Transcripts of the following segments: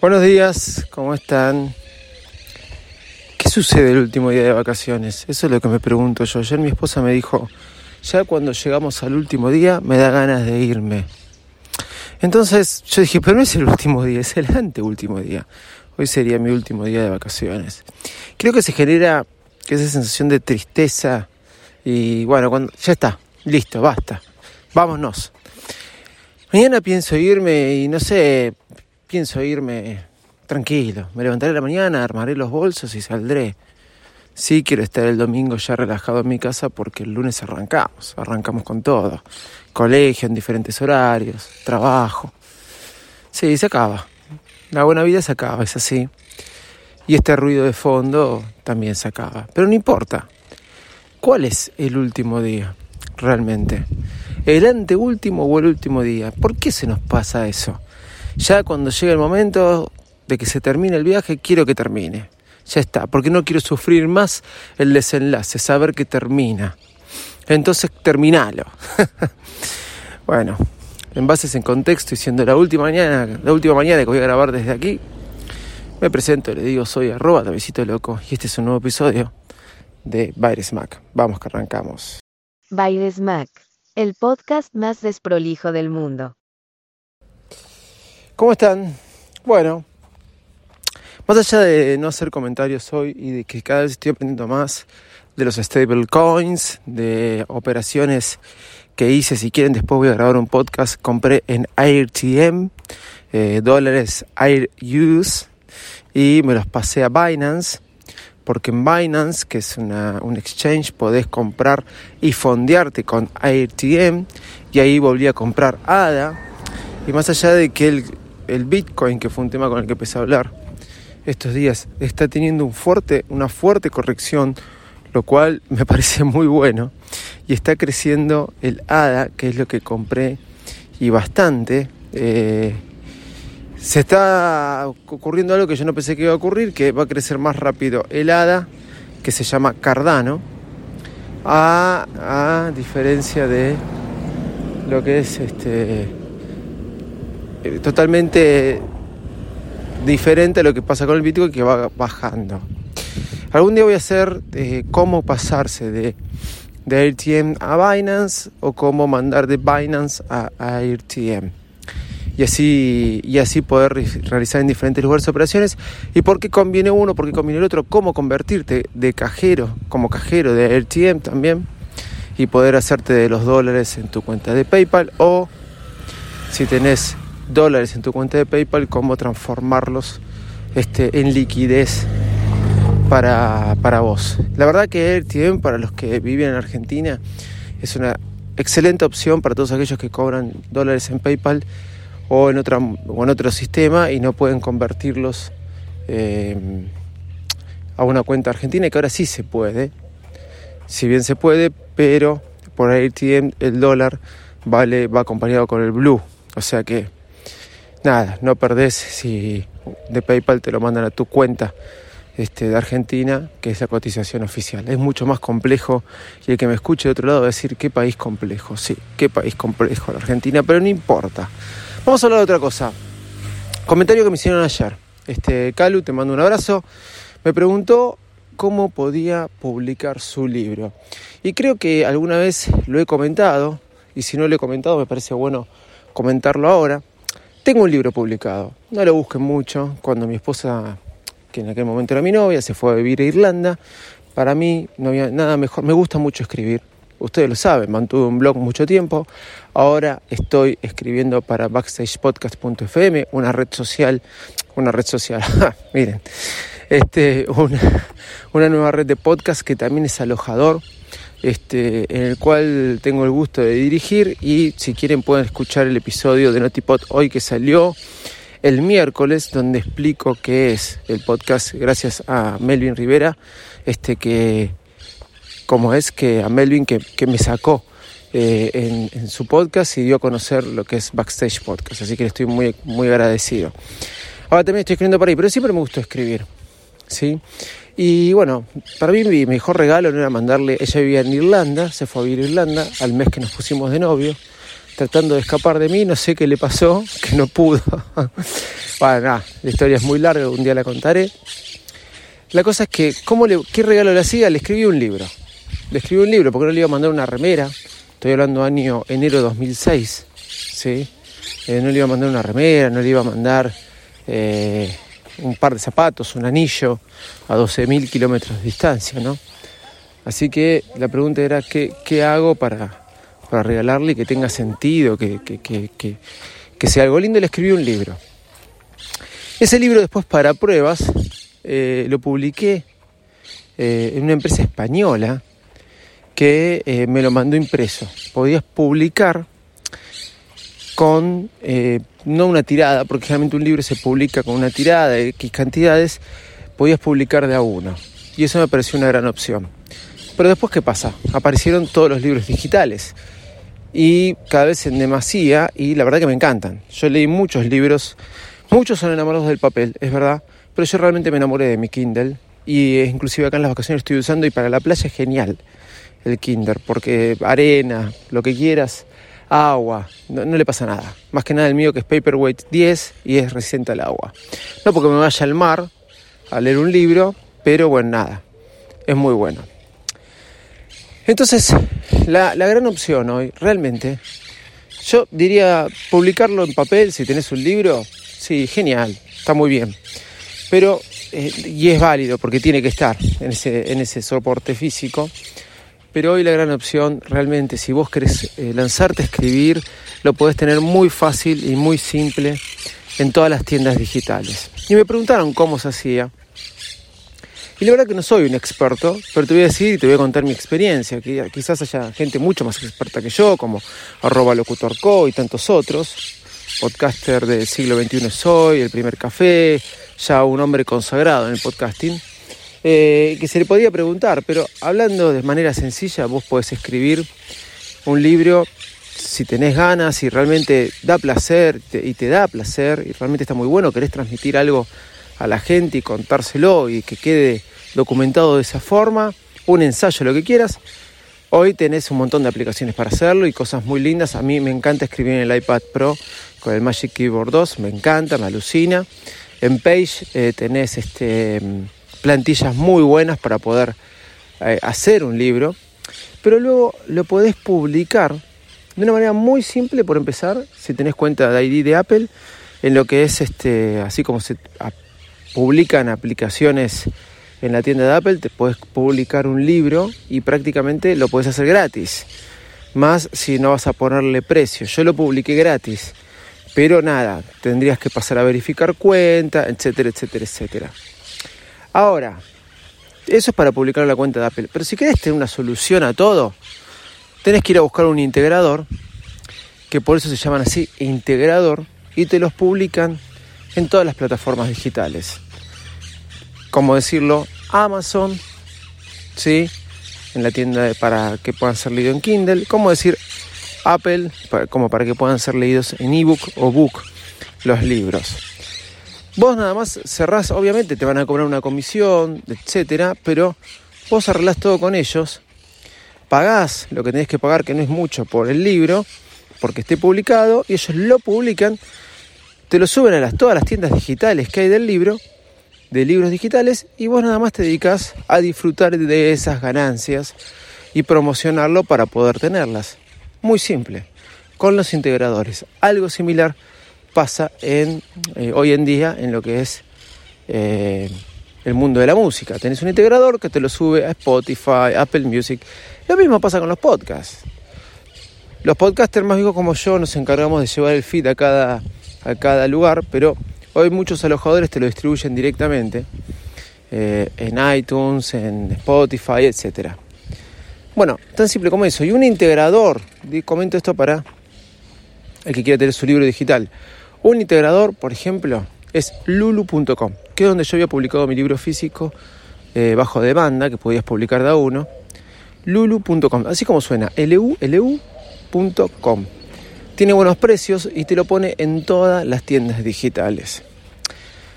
Buenos días, ¿cómo están? ¿Qué sucede el último día de vacaciones? Eso es lo que me pregunto yo. Ayer mi esposa me dijo, ya cuando llegamos al último día me da ganas de irme. Entonces yo dije, pero no es el último día, es el anteúltimo día. Hoy sería mi último día de vacaciones. Creo que se genera esa sensación de tristeza y bueno, cuando ya está, listo, basta, vámonos. Mañana pienso irme y no sé, pienso irme tranquilo. Me levantaré la mañana, armaré los bolsos y saldré. Sí, quiero estar el domingo ya relajado en mi casa porque el lunes arrancamos, arrancamos con todo. Colegio en diferentes horarios, trabajo. Sí, se acaba. La buena vida se acaba, es así. Y este ruido de fondo también se acaba. Pero no importa. ¿Cuál es el último día realmente? ¿El anteúltimo o el último día? ¿Por qué se nos pasa eso? Ya cuando llega el momento de que se termine el viaje, quiero que termine. Ya está, porque no quiero sufrir más el desenlace, saber que termina. Entonces, terminalo. bueno, en bases en contexto y siendo la última mañana, la última mañana que voy a grabar desde aquí, me presento, le digo soy arroba Davidito Loco y este es un nuevo episodio de Baires Mac. Vamos que arrancamos. Baires Mac, el podcast más desprolijo del mundo. ¿Cómo están? Bueno, más allá de no hacer comentarios hoy y de que cada vez estoy aprendiendo más de los stable coins, de operaciones que hice, si quieren después voy a grabar un podcast, compré en AirTM, eh, dólares Air Use, y me los pasé a Binance, porque en Binance, que es un exchange, podés comprar y fondearte con AirTM, y ahí volví a comprar ADA, y más allá de que el, el Bitcoin, que fue un tema con el que empecé a hablar estos días, está teniendo una fuerte corrección, lo cual me parece muy bueno. Y está creciendo el ADA, que es lo que compré y bastante. Eh, se está ocurriendo algo que yo no pensé que iba a ocurrir, que va a crecer más rápido el ADA, que se llama Cardano, a diferencia de lo que es este eh, totalmente diferente a lo que pasa con el Bitcoin que va bajando. Algún día voy a hacer eh, cómo pasarse de, de AirTM a Binance o cómo mandar de Binance a, a AirTM. Y así, y así poder realizar en diferentes lugares operaciones. ¿Y por qué conviene uno? ¿Por qué conviene el otro? ¿Cómo convertirte de cajero, como cajero de AirTM también? Y poder hacerte de los dólares en tu cuenta de PayPal. O si tenés dólares en tu cuenta de PayPal, cómo transformarlos este, en liquidez para, para vos. La verdad que AirTM para los que viven en Argentina es una excelente opción para todos aquellos que cobran dólares en PayPal o en, otra, o en otro sistema y no pueden convertirlos eh, a una cuenta argentina, que ahora sí se puede, si bien se puede, pero por AirTM el dólar vale, va acompañado con el Blue. O sea que, nada, no perdés si de PayPal te lo mandan a tu cuenta este, de Argentina, que es la cotización oficial. Es mucho más complejo y el que me escuche de otro lado va a decir, qué país complejo, sí, qué país complejo la Argentina, pero no importa. Vamos a hablar de otra cosa. Comentario que me hicieron ayer. Este, Calu, te mando un abrazo. Me preguntó cómo podía publicar su libro. Y creo que alguna vez lo he comentado, y si no lo he comentado me parece bueno comentarlo ahora. Tengo un libro publicado, no lo busquen mucho. Cuando mi esposa, que en aquel momento era mi novia, se fue a vivir a Irlanda, para mí no había nada mejor. Me gusta mucho escribir, ustedes lo saben, mantuve un blog mucho tiempo. Ahora estoy escribiendo para backstagepodcast.fm, una red social, una red social, miren, este, una, una nueva red de podcast que también es alojador este, en el cual tengo el gusto de dirigir y si quieren pueden escuchar el episodio de Notipod hoy que salió el miércoles donde explico qué es el podcast gracias a Melvin Rivera, este que como es que a Melvin que, me sacó eh, en, su podcast y dio a conocer lo que es Backstage Podcast, así que le estoy muy, muy agradecido. Ahora también estoy escribiendo para ahí, pero siempre me gustó escribir, ¿sí? Y bueno, para mí mi mejor regalo no era mandarle, ella vivía en Irlanda, se fue a vivir a Irlanda al mes que nos pusimos de novio, tratando de escapar de mí, no sé qué le pasó, que no pudo. bueno, nada, la historia es muy larga, un día la contaré. La cosa es que, ¿cómo le, ¿qué regalo le hacía? Le escribí un libro. Le escribí un libro, porque no le iba a mandar una remera, estoy hablando año enero de 2006, ¿sí? Eh, no le iba a mandar una remera, no le iba a mandar... Eh, un par de zapatos, un anillo a 12.000 kilómetros de distancia, ¿no? Así que la pregunta era, ¿qué, qué hago para, para, regalarle que tenga sentido, que, que, que, que, sea algo lindo? Le escribí un libro. Ese libro después para pruebas eh, lo publiqué eh, en una empresa española que eh, me lo mandó impreso. Podías publicar con no una tirada, porque generalmente un libro se publica con una tirada de X cantidades, podías publicar de a uno. Y eso me pareció una gran opción. Pero después, ¿qué pasa? Aparecieron todos los libros digitales. Y cada vez en demasía, y la verdad que me encantan. Yo leí muchos libros, muchos son enamorados del papel, es verdad, pero yo realmente me enamoré de mi Kindle. Y inclusive acá en las vacaciones estoy usando y para la playa es genial el Kindle, porque arena, lo que quieras, agua, no, le pasa nada. Más que nada el mío que es Paperweight 10 y es resistente al agua. No porque me vaya al mar a leer un libro, pero bueno, nada, es muy bueno. Entonces, la, la gran opción hoy, realmente, yo diría publicarlo en papel si tenés un libro, sí, genial, está muy bien. Pero, eh, y es válido porque tiene que estar en ese, en ese soporte físico. Pero hoy la gran opción, realmente, si vos querés eh, lanzarte a escribir, lo podés tener muy fácil y muy simple en todas las tiendas digitales. Y me preguntaron cómo se hacía. Y la verdad que no soy un experto, pero te voy a decir y te voy a contar mi experiencia. Que quizás haya gente mucho más experta que yo, como arroba locutorco y tantos otros. Podcaster del siglo XXI soy, el primer café, ya un hombre consagrado en el podcasting. Eh, que se le podía preguntar, pero hablando de manera sencilla, vos podés escribir un libro si tenés ganas, si realmente da placer y te da placer y realmente está muy bueno, querés transmitir algo a la gente y contárselo y que quede documentado de esa forma, un ensayo, lo que quieras. Hoy tenés un montón de aplicaciones para hacerlo y cosas muy lindas. A mí me encanta escribir en el iPad Pro con el Magic Keyboard 2, me encanta, me alucina. En Page eh, tenés este plantillas muy buenas para poder eh, hacer un libro, pero luego lo podés publicar de una manera muy simple por empezar, si tenés cuenta de ID de Apple, en lo que es este, así como se publican aplicaciones en la tienda de Apple, te puedes publicar un libro y prácticamente lo puedes hacer gratis. Más si no vas a ponerle precio. Yo lo publiqué gratis. Pero nada, tendrías que pasar a verificar cuenta, etcétera, etcétera, etcétera. Ahora, eso es para publicar la cuenta de Apple. Pero si querés tener una solución a todo, tenés que ir a buscar un integrador, que por eso se llaman así, integrador, y te los publican en todas las plataformas digitales. Como decirlo, Amazon, ¿sí? En la tienda para que puedan ser leído en Kindle. Como decir Apple como para que puedan ser leídos en ebook o book los libros. Vos nada más cerrás, obviamente te van a cobrar una comisión, etcétera, pero vos arreglás todo con ellos, pagás lo que tenés que pagar, que no es mucho, por el libro, porque esté publicado, y ellos lo publican, te lo suben a las, todas las tiendas digitales que hay del libro, de libros digitales, y vos nada más te dedicas a disfrutar de esas ganancias y promocionarlo para poder tenerlas. Muy simple, con los integradores. Algo similar pasa en, eh, hoy en día en lo que es eh, el mundo de la música. Tenés un integrador que te lo sube a Spotify, Apple Music. Lo mismo pasa con los podcasts. Los podcasters más viejos como yo nos encargamos de llevar el feed a cada, a cada lugar, pero hoy muchos alojadores te lo distribuyen directamente eh, en iTunes, en Spotify, etc. Bueno, tan simple como eso. Y un integrador, comento esto para el que quiera tener su libro digital. Un integrador, por ejemplo, es lulu.com, que es donde yo había publicado mi libro físico eh, bajo demanda, que podías publicar de a uno. Lulu.com, así como suena, lulu.com. Tiene buenos precios y te lo pone en todas las tiendas digitales.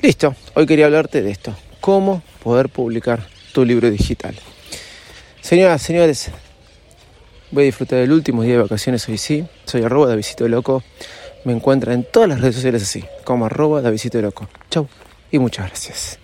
Listo, hoy quería hablarte de esto, cómo poder publicar tu libro digital. Señoras, señores, voy a disfrutar del último día de vacaciones hoy sí. Soy arroba de Visito Loco me encuentra en todas las redes sociales así, como arroba Davidito Loco. Chau y muchas gracias.